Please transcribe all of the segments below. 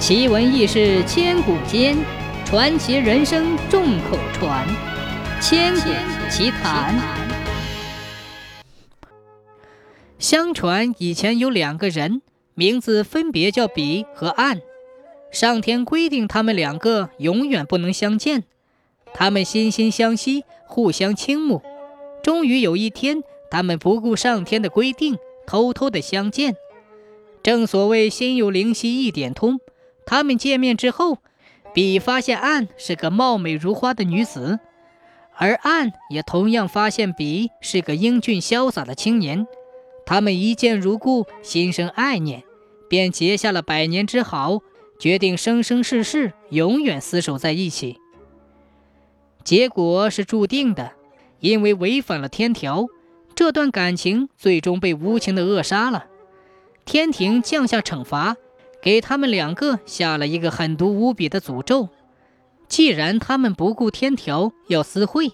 奇闻异事千古间，传奇人生众口传。千古奇谈。相传以前有两个人，名字分别叫比和岸。上天规定他们两个永远不能相见。他们惺惺相惜，互相倾慕。终于有一天，他们不顾上天的规定，偷偷的相见。正所谓心有灵犀一点通。他们见面之后，比发现暗是个貌美如花的女子，而暗也同样发现比是个英俊潇洒的青年。他们一见如故，心生爱念，便结下了百年之好，决定生生世世永远厮守在一起。结果是注定的，因为违反了天条，这段感情最终被无情的扼杀了。天庭降下惩罚。给他们两个下了一个狠毒无比的诅咒。既然他们不顾天条要私会，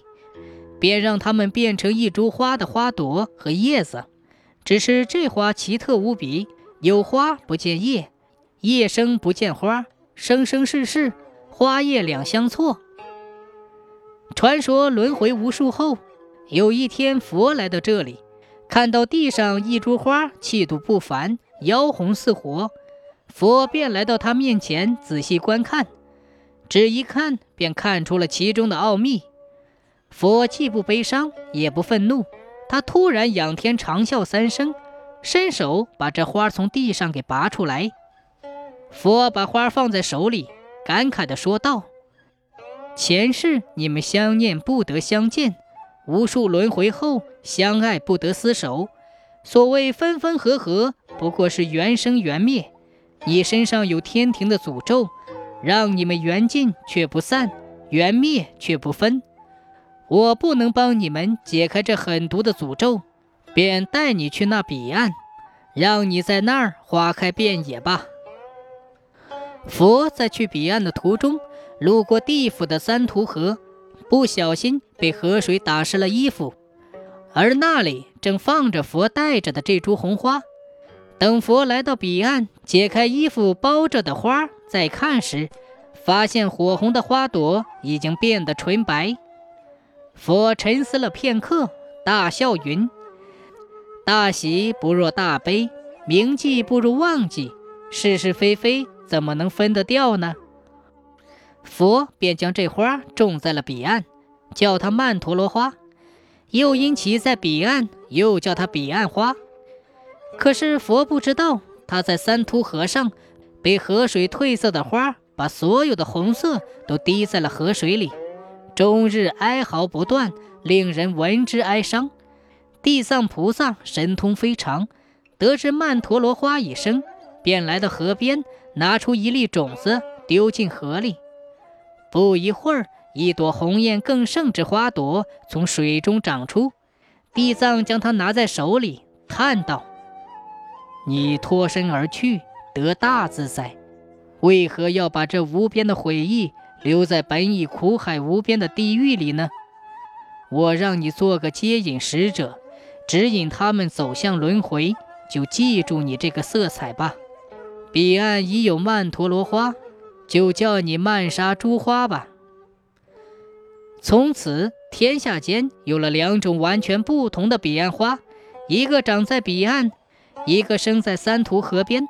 便让他们变成一株花的花朵和叶子。只是这花奇特无比，有花不见叶，叶生不见花，生生世世花叶两相错。传说轮回无数后，有一天佛来到这里，看到地上一株花气度不凡，妖红似火。佛便来到他面前，仔细观看，只一看便看出了其中的奥秘。佛既不悲伤，也不愤怒，他突然仰天长啸三声，伸手把这花从地上给拔出来。佛把花放在手里，感慨地说道：“前世你们相念不得相见，无数轮回后相爱不得厮守。所谓分分合合，不过是缘生缘灭。”你身上有天庭的诅咒，让你们缘尽却不散，缘灭却不分。我不能帮你们解开这狠毒的诅咒，便带你去那彼岸，让你在那儿花开遍野吧。佛在去彼岸的途中，路过地府的三途河，不小心被河水打湿了衣服，而那里正放着佛带着的这株红花。等佛来到彼岸，解开衣服包着的花，再看时，发现火红的花朵已经变得纯白。佛沉思了片刻，大笑云：“大喜不若大悲，铭记不如忘记，是是非非怎么能分得掉呢？”佛便将这花种在了彼岸，叫它曼陀罗花，又因其在彼岸，又叫它彼岸花。可是佛不知道，他在三途河上，被河水褪色的花把所有的红色都滴在了河水里，终日哀嚎不断，令人闻之哀伤。地藏菩萨神通非常，得知曼陀罗花已生，便来到河边，拿出一粒种子丢进河里。不一会儿，一朵红艳更盛之花朵从水中长出，地藏将它拿在手里，叹道。你脱身而去，得大自在，为何要把这无边的悔意留在本已苦海无边的地狱里呢？我让你做个接引使者，指引他们走向轮回，就记住你这个色彩吧。彼岸已有曼陀罗花，就叫你曼莎珠花吧。从此，天下间有了两种完全不同的彼岸花，一个长在彼岸。一个生在三途河边。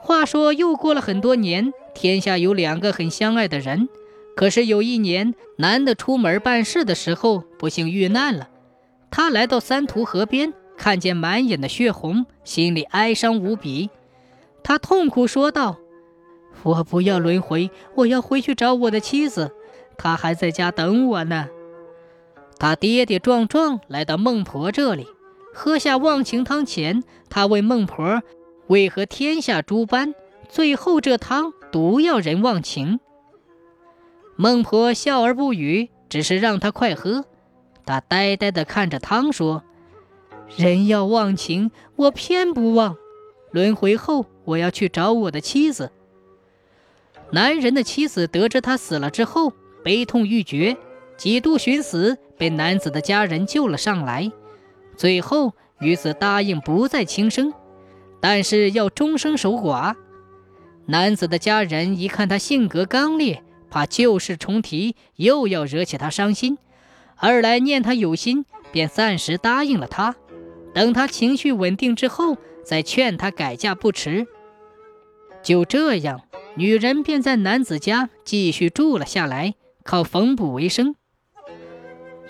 话说，又过了很多年，天下有两个很相爱的人。可是有一年，男的出门办事的时候，不幸遇难了。他来到三途河边，看见满眼的血红，心里哀伤无比。他痛苦说道：“我不要轮回，我要回去找我的妻子，她还在家等我呢。”他跌跌撞撞来到孟婆这里。喝下忘情汤前，他问孟婆：“为何天下诸般，最后这汤独要人忘情？”孟婆笑而不语，只是让他快喝。他呆呆地看着汤说：“人要忘情，我偏不忘。轮回后，我要去找我的妻子。”男人的妻子得知他死了之后，悲痛欲绝，几度寻死，被男子的家人救了上来。最后，女子答应不再轻生，但是要终生守寡。男子的家人一看他性格刚烈，怕旧事重提，又要惹起他伤心；二来念他有心，便暂时答应了他，等他情绪稳定之后，再劝他改嫁不迟。就这样，女人便在男子家继续住了下来，靠缝补为生。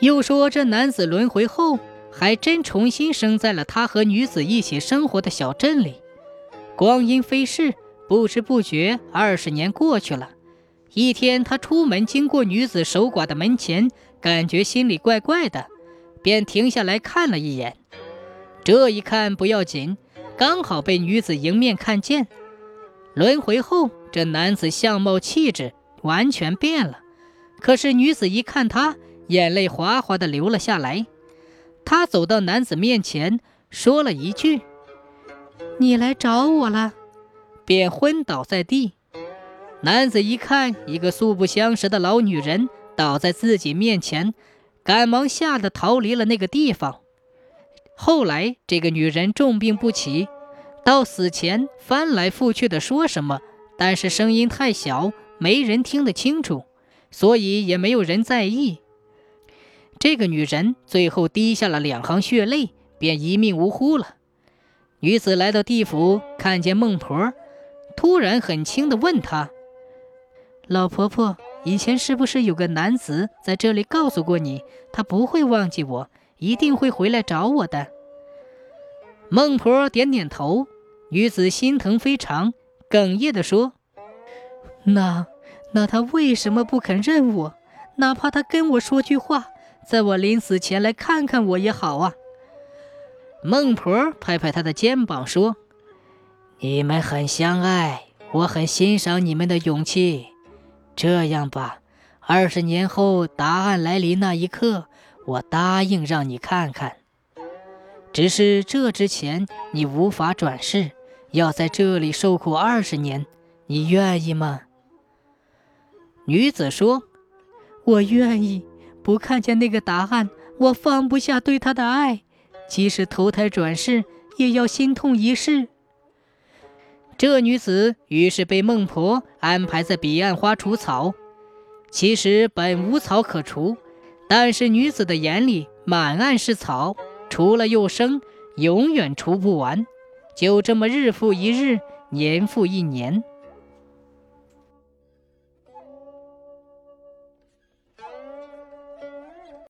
又说这男子轮回后，还真重新生在了他和女子一起生活的小镇里。光阴飞逝。不知不觉，二十年过去了。一天，他出门经过女子守寡的门前，感觉心里怪怪的，便停下来看了一眼。这一看不要紧，刚好被女子迎面看见。轮回后，这男子相貌气质完全变了。可是女子一看他，眼泪哗哗的流了下来。他走到男子面前，说了一句：“你来找我了。”便昏倒在地。男子一看，一个素不相识的老女人倒在自己面前，赶忙吓得逃离了那个地方。后来，这个女人重病不起，到死前翻来覆去的说什么，但是声音太小，没人听得清楚，所以也没有人在意。这个女人最后滴下了两行血泪，便一命呜呼了。女子来到地府，看见孟婆。突然很轻地问她：“老婆婆，以前是不是有个男子在这里告诉过你，他不会忘记我，一定会回来找我的？”孟婆点点头。女子心疼非常，哽咽地说：“那那他为什么不肯认我？哪怕他跟我说句话，在我临死前来看看我也好啊。”孟婆拍拍他的肩膀说。你们很相爱，我很欣赏你们的勇气。这样吧，二十年后答案来临那一刻，我答应让你看看。只是这之前你无法转世，要在这里受苦二十年，你愿意吗？女子说：“我愿意。不看见那个答案，我放不下对他的爱，即使投胎转世，也要心痛一世。”这女子于是被孟婆安排在彼岸花除草。其实本无草可除，但是女子的眼里满岸是草，除了又生，永远除不完。就这么日复一日，年复一年。